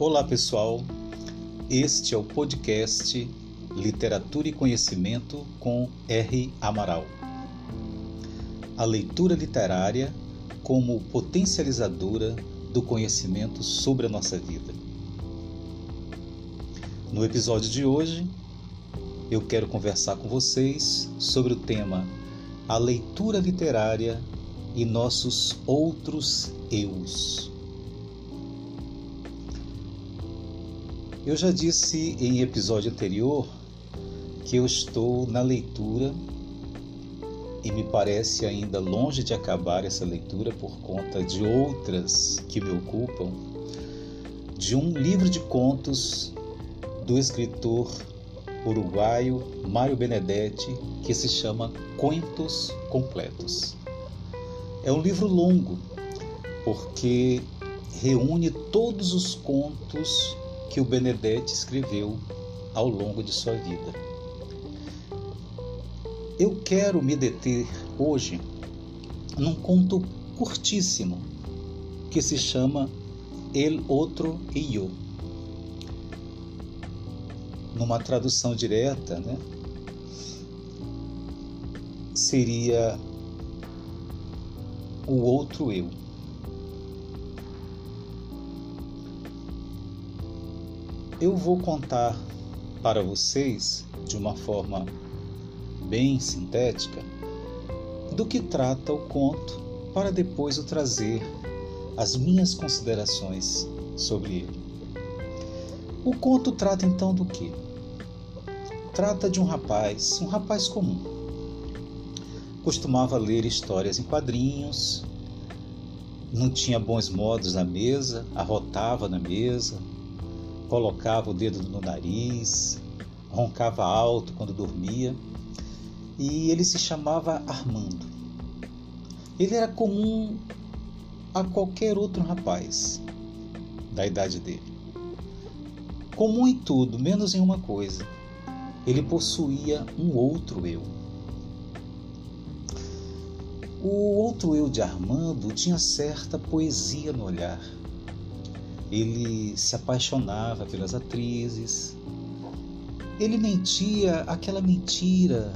Olá pessoal, este é o podcast Literatura e Conhecimento com R. Amaral. A leitura literária como potencializadora do conhecimento sobre a nossa vida. No episódio de hoje, eu quero conversar com vocês sobre o tema A leitura literária e nossos outros eus. Eu já disse em episódio anterior que eu estou na leitura e me parece ainda longe de acabar essa leitura por conta de outras que me ocupam, de um livro de contos do escritor uruguaio Mário Benedetti que se chama Contos Completos. É um livro longo porque reúne todos os contos que o Benedetti escreveu ao longo de sua vida. Eu quero me deter hoje num conto curtíssimo que se chama El Outro e Eu. Numa tradução direta, né, seria o outro eu. Eu vou contar para vocês, de uma forma bem sintética, do que trata o conto, para depois eu trazer as minhas considerações sobre ele. O conto trata então do que? Trata de um rapaz, um rapaz comum. Costumava ler histórias em quadrinhos, não tinha bons modos na mesa, arrotava na mesa, colocava o dedo no nariz, roncava alto quando dormia, e ele se chamava Armando. Ele era comum a qualquer outro rapaz da idade dele. Comum em tudo, menos em uma coisa. Ele possuía um outro eu. O outro eu de Armando tinha certa poesia no olhar ele se apaixonava pelas atrizes, ele mentia aquela mentira,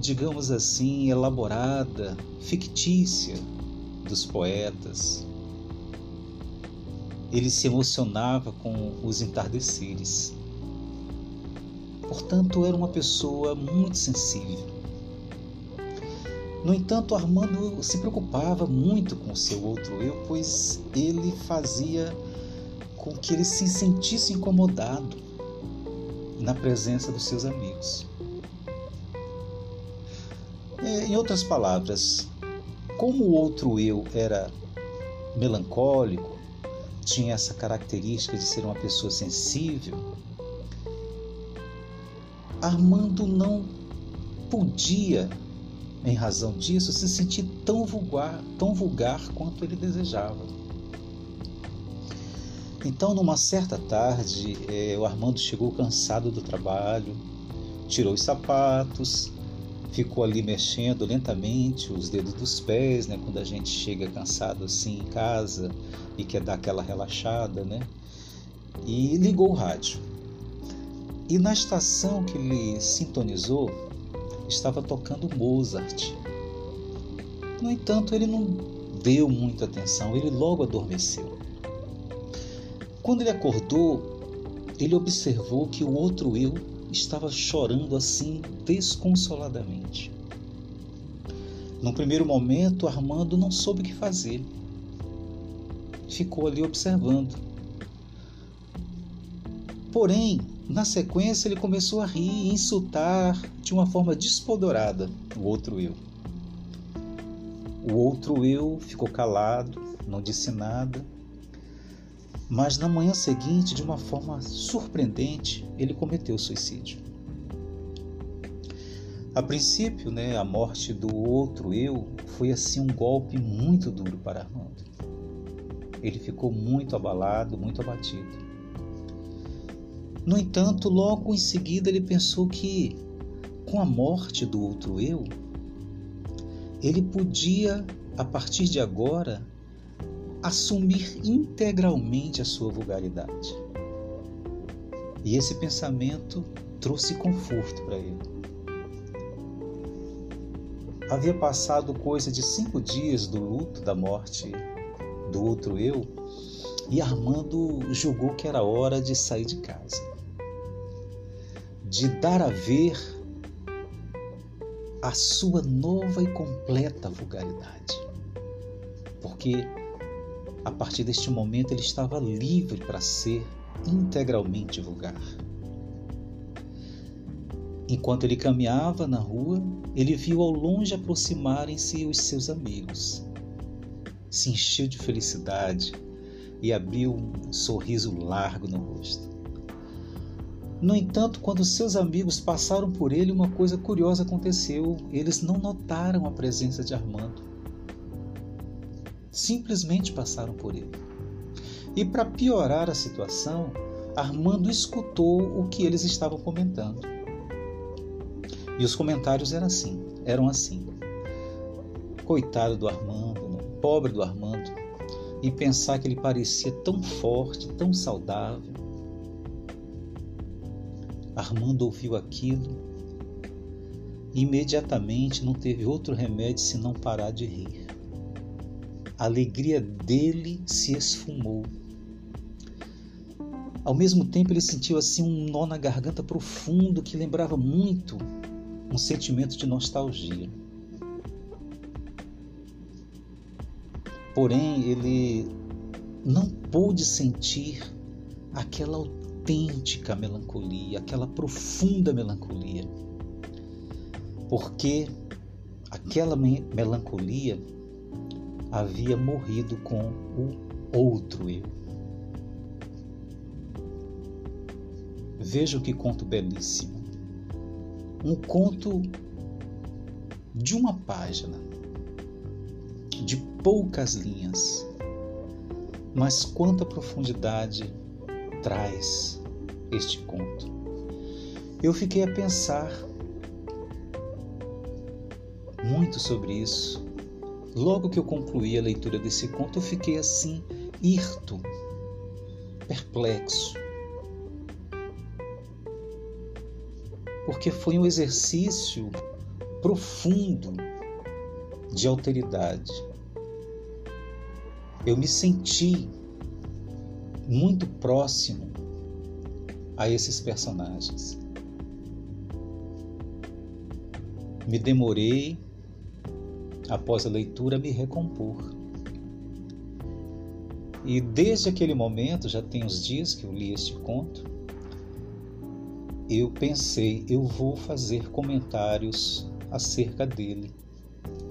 digamos assim, elaborada, fictícia dos poetas. Ele se emocionava com os entardeceres. Portanto, era uma pessoa muito sensível. No entanto, Armando se preocupava muito com o seu outro eu, pois ele fazia com que ele se sentisse incomodado na presença dos seus amigos. É, em outras palavras, como o outro eu era melancólico, tinha essa característica de ser uma pessoa sensível, Armando não podia, em razão disso, se sentir tão vulgar, tão vulgar quanto ele desejava. Então, numa certa tarde, é, o Armando chegou cansado do trabalho, tirou os sapatos, ficou ali mexendo lentamente os dedos dos pés, né? Quando a gente chega cansado assim em casa e quer dar aquela relaxada, né? E ligou o rádio. E na estação que ele sintonizou, estava tocando Mozart. No entanto, ele não deu muita atenção, ele logo adormeceu. Quando ele acordou, ele observou que o outro eu estava chorando assim desconsoladamente. No primeiro momento, Armando não soube o que fazer. Ficou ali observando. Porém, na sequência, ele começou a rir e insultar de uma forma despodorada o outro eu. O outro eu ficou calado, não disse nada mas na manhã seguinte, de uma forma surpreendente, ele cometeu suicídio. A princípio, né, a morte do outro eu foi assim um golpe muito duro para Armando. Ele ficou muito abalado, muito abatido. No entanto, logo em seguida ele pensou que com a morte do outro eu, ele podia, a partir de agora, assumir integralmente a sua vulgaridade. E esse pensamento trouxe conforto para ele. Havia passado coisa de cinco dias do luto da morte do outro eu e Armando julgou que era hora de sair de casa, de dar a ver a sua nova e completa vulgaridade. Porque a partir deste momento ele estava livre para ser integralmente vulgar. Enquanto ele caminhava na rua, ele viu ao longe aproximarem-se os seus amigos. Se encheu de felicidade e abriu um sorriso largo no rosto. No entanto, quando seus amigos passaram por ele, uma coisa curiosa aconteceu. Eles não notaram a presença de Armando. Simplesmente passaram por ele. E para piorar a situação, Armando escutou o que eles estavam comentando. E os comentários eram assim, eram assim. Coitado do Armando, né? pobre do Armando, e pensar que ele parecia tão forte, tão saudável. Armando ouviu aquilo e imediatamente não teve outro remédio senão parar de rir. A alegria dele se esfumou. Ao mesmo tempo, ele sentiu assim um nó na garganta profundo que lembrava muito um sentimento de nostalgia. Porém, ele não pôde sentir aquela autêntica melancolia, aquela profunda melancolia. Porque aquela melancolia havia morrido com o outro eu. Veja que conto belíssimo um conto de uma página, de poucas linhas, mas quanta profundidade traz este conto. Eu fiquei a pensar muito sobre isso. Logo que eu concluí a leitura desse conto, eu fiquei assim, hirto, perplexo. porque foi um exercício profundo de alteridade. Eu me senti muito próximo a esses personagens. Me demorei, após a leitura, a me recompor. E desde aquele momento, já tem uns dias que eu li este conto, eu pensei, eu vou fazer comentários acerca dele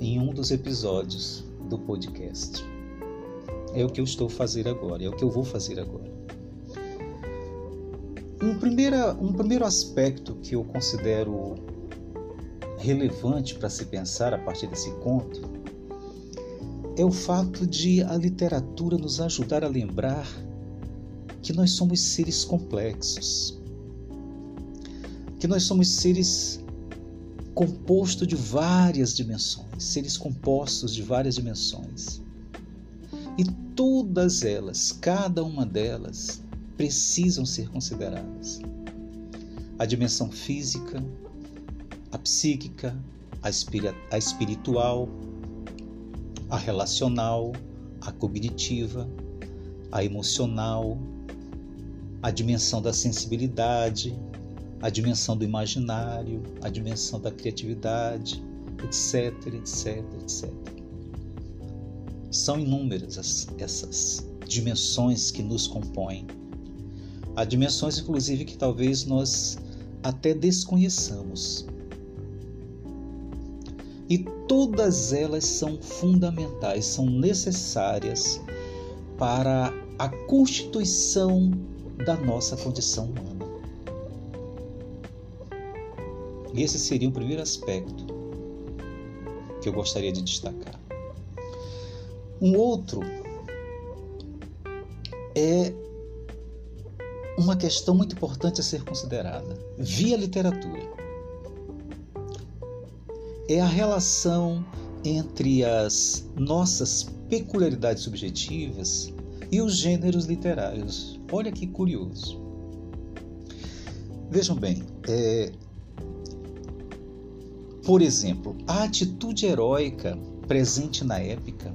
em um dos episódios do podcast. É o que eu estou fazendo agora, é o que eu vou fazer agora. Um, primeira, um primeiro aspecto que eu considero relevante para se pensar a partir desse conto é o fato de a literatura nos ajudar a lembrar que nós somos seres complexos que nós somos seres compostos de várias dimensões, seres compostos de várias dimensões. E todas elas, cada uma delas, precisam ser consideradas. A dimensão física, a psíquica, a, a espiritual, a relacional, a cognitiva, a emocional, a dimensão da sensibilidade, a dimensão do imaginário, a dimensão da criatividade, etc, etc, etc. São inúmeras as, essas dimensões que nos compõem. Há dimensões, inclusive, que talvez nós até desconheçamos. E todas elas são fundamentais, são necessárias para a constituição da nossa condição humana. E esse seria o primeiro aspecto que eu gostaria de destacar. Um outro é uma questão muito importante a ser considerada via literatura. É a relação entre as nossas peculiaridades subjetivas e os gêneros literários. Olha que curioso. Vejam bem, é, por exemplo, a atitude heróica presente na épica,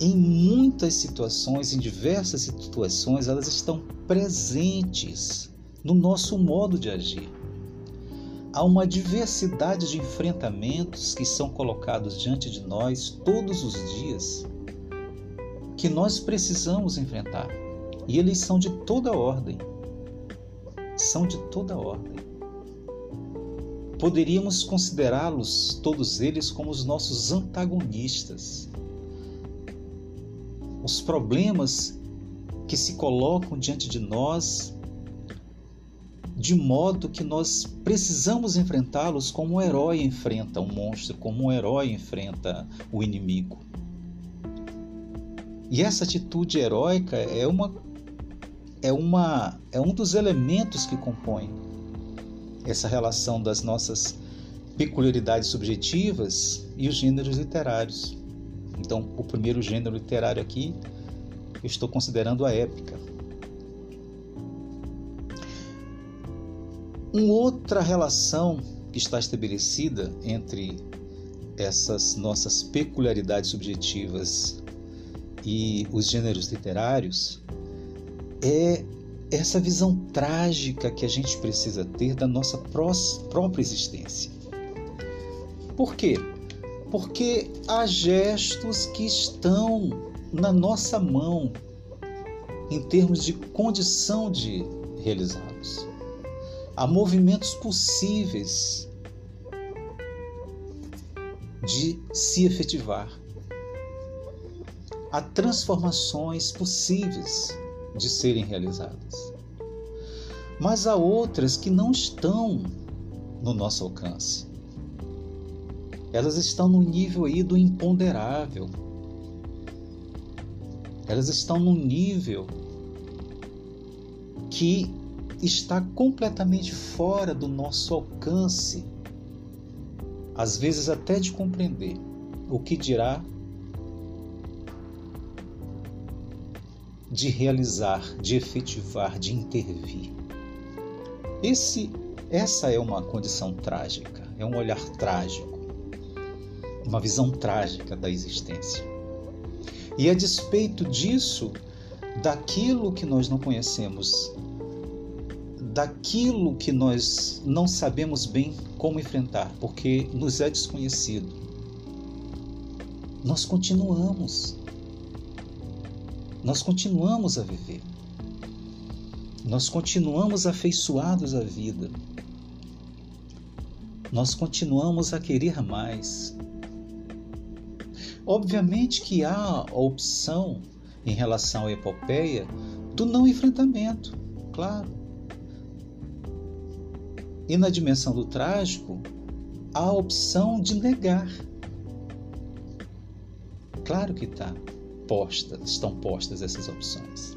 em muitas situações, em diversas situações, elas estão presentes no nosso modo de agir. Há uma diversidade de enfrentamentos que são colocados diante de nós todos os dias que nós precisamos enfrentar. E eles são de toda ordem. São de toda ordem. Poderíamos considerá-los, todos eles, como os nossos antagonistas. Os problemas que se colocam diante de nós, de modo que nós precisamos enfrentá-los como um herói enfrenta um monstro, como um herói enfrenta o inimigo. E essa atitude heróica é uma é uma é um dos elementos que compõe essa relação das nossas peculiaridades subjetivas e os gêneros literários. Então, o primeiro gênero literário aqui, eu estou considerando a épica. Uma outra relação que está estabelecida entre essas nossas peculiaridades subjetivas e os gêneros literários é essa visão trágica que a gente precisa ter da nossa própria existência. Por quê? Porque há gestos que estão na nossa mão em termos de condição de realizá-los. Há movimentos possíveis de se efetivar. Há transformações possíveis de serem realizadas. Mas há outras que não estão no nosso alcance. Elas estão no nível aí do imponderável. Elas estão no nível que está completamente fora do nosso alcance, às vezes até de compreender o que dirá de realizar, de efetivar, de intervir. Esse, essa é uma condição trágica, é um olhar trágico, uma visão trágica da existência. E a despeito disso, daquilo que nós não conhecemos, daquilo que nós não sabemos bem como enfrentar, porque nos é desconhecido, nós continuamos nós continuamos a viver. Nós continuamos afeiçoados à vida. Nós continuamos a querer mais. Obviamente que há a opção em relação à epopeia do não enfrentamento, claro. E na dimensão do trágico, há a opção de negar. Claro que está postas, estão postas essas opções.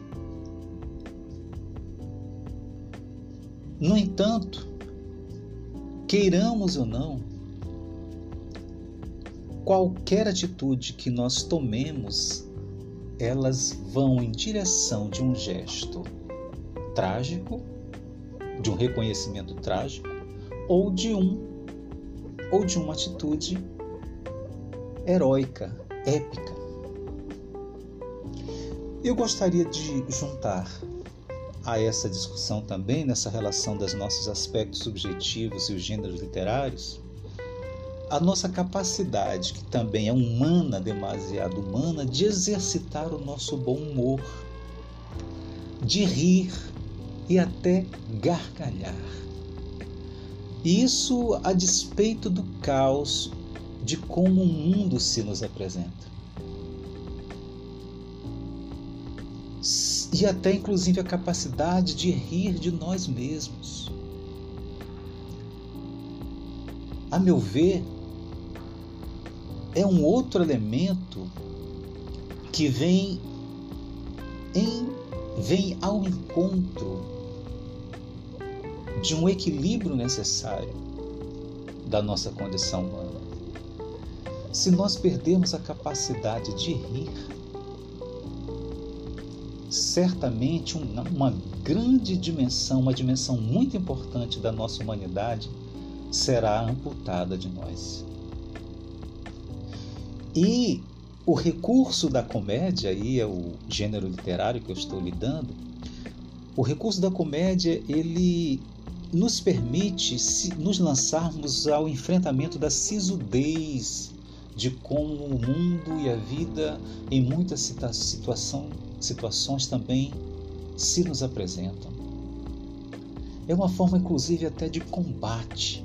No entanto, queiramos ou não, qualquer atitude que nós tomemos, elas vão em direção de um gesto trágico, de um reconhecimento trágico, ou de um ou de uma atitude heróica, épica. Eu gostaria de juntar a essa discussão também, nessa relação dos nossos aspectos subjetivos e os gêneros literários, a nossa capacidade, que também é humana, demasiado humana, de exercitar o nosso bom humor, de rir e até gargalhar. Isso a despeito do caos de como o mundo se nos apresenta. e até inclusive a capacidade de rir de nós mesmos. A meu ver, é um outro elemento que vem em vem ao encontro de um equilíbrio necessário da nossa condição humana. Se nós perdermos a capacidade de rir, certamente uma grande dimensão, uma dimensão muito importante da nossa humanidade será amputada de nós. E o recurso da comédia, aí é o gênero literário que eu estou lidando, o recurso da comédia, ele nos permite nos lançarmos ao enfrentamento da sisudez de como o mundo e a vida, em muitas situação, situações também, se nos apresentam. É uma forma, inclusive, até de combate.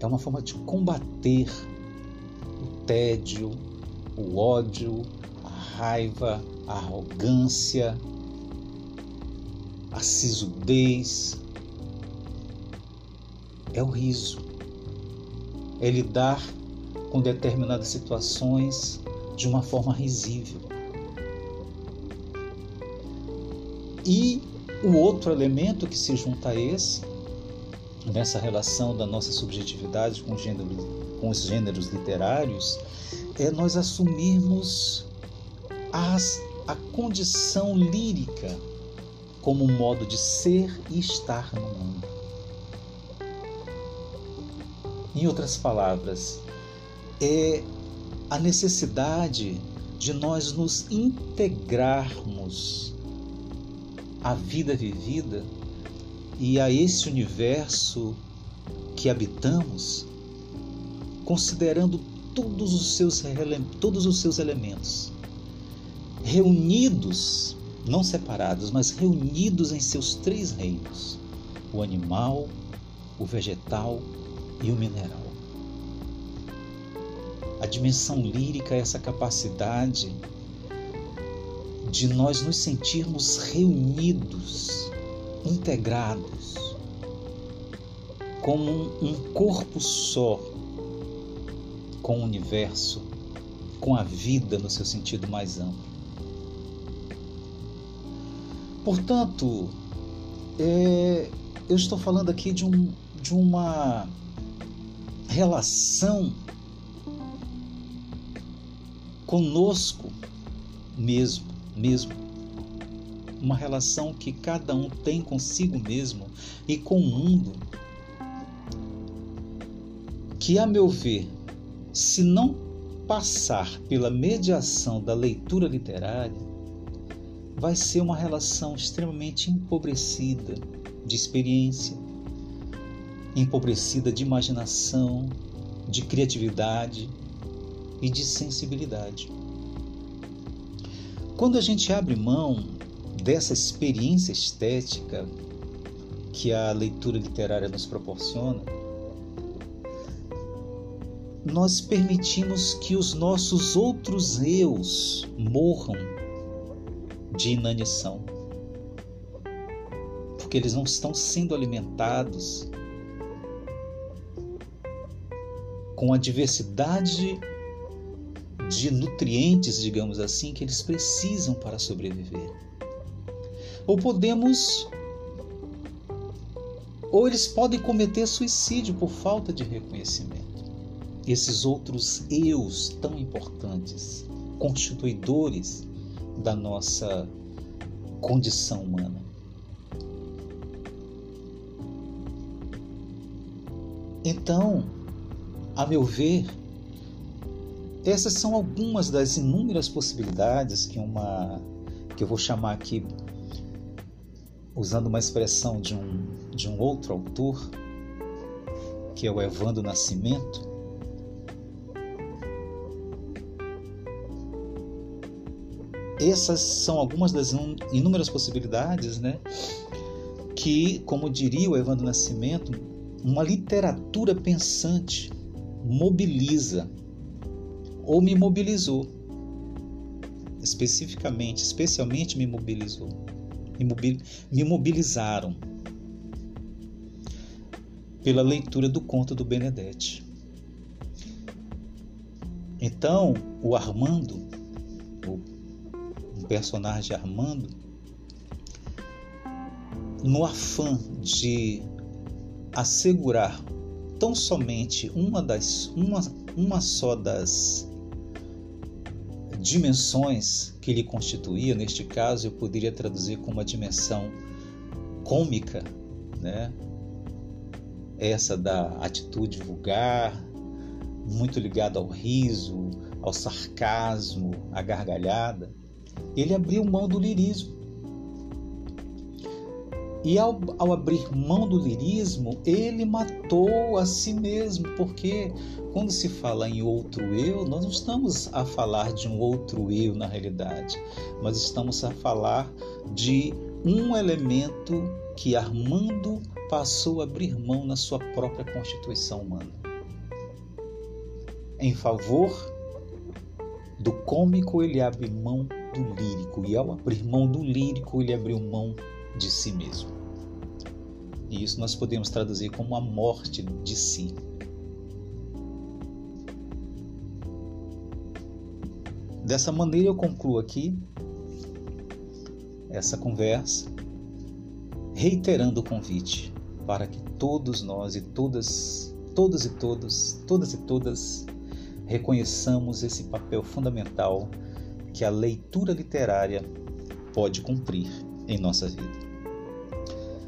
É uma forma de combater o tédio, o ódio, a raiva, a arrogância, a sisudez. É o riso. É lidar com determinadas situações de uma forma risível. E o outro elemento que se junta a esse, nessa relação da nossa subjetividade com, gênero, com os gêneros literários, é nós assumirmos as, a condição lírica como um modo de ser e estar no mundo. Em outras palavras, é a necessidade de nós nos integrarmos à vida vivida e a esse universo que habitamos, considerando todos os seus, todos os seus elementos, reunidos, não separados, mas reunidos em seus três reinos: o animal, o vegetal e o mineral. A dimensão lírica é essa capacidade de nós nos sentirmos reunidos, integrados, como um corpo só, com o universo, com a vida no seu sentido mais amplo. Portanto, é, eu estou falando aqui de, um, de uma relação conosco mesmo, mesmo. Uma relação que cada um tem consigo mesmo e com o mundo, que a meu ver, se não passar pela mediação da leitura literária, vai ser uma relação extremamente empobrecida de experiência, empobrecida de imaginação, de criatividade, e de sensibilidade. Quando a gente abre mão dessa experiência estética que a leitura literária nos proporciona, nós permitimos que os nossos outros eus morram de inanição, porque eles não estão sendo alimentados com a diversidade de nutrientes, digamos assim, que eles precisam para sobreviver. Ou podemos ou eles podem cometer suicídio por falta de reconhecimento. Esses outros eus tão importantes, constituidores da nossa condição humana. Então, a meu ver, essas são algumas das inúmeras possibilidades que uma que eu vou chamar aqui usando uma expressão de um de um outro autor, que é o Evandro Nascimento, essas são algumas das inúmeras possibilidades, né? Que, como diria o Evandro Nascimento, uma literatura pensante mobiliza ou me mobilizou. Especificamente, especialmente me mobilizou. Me, mobilizaram pela leitura do conto do Benedetti. Então, o Armando, o personagem Armando, no afã de assegurar tão somente uma das uma, uma só das dimensões que lhe constituía, neste caso eu poderia traduzir como uma dimensão cômica, né? Essa da atitude vulgar, muito ligada ao riso, ao sarcasmo, à gargalhada. Ele abriu mão do lirismo e ao, ao, abrir mão do lirismo, ele matou a si mesmo, porque quando se fala em outro eu, nós não estamos a falar de um outro eu na realidade, mas estamos a falar de um elemento que Armando passou a abrir mão na sua própria constituição humana. Em favor do cômico, ele abre mão do lírico, e ao abrir mão do lírico, ele abriu mão de si mesmo. E isso nós podemos traduzir como a morte de si. Dessa maneira eu concluo aqui essa conversa, reiterando o convite para que todos nós e todas, todos e todos, todas e todas reconheçamos esse papel fundamental que a leitura literária pode cumprir em nossa vida.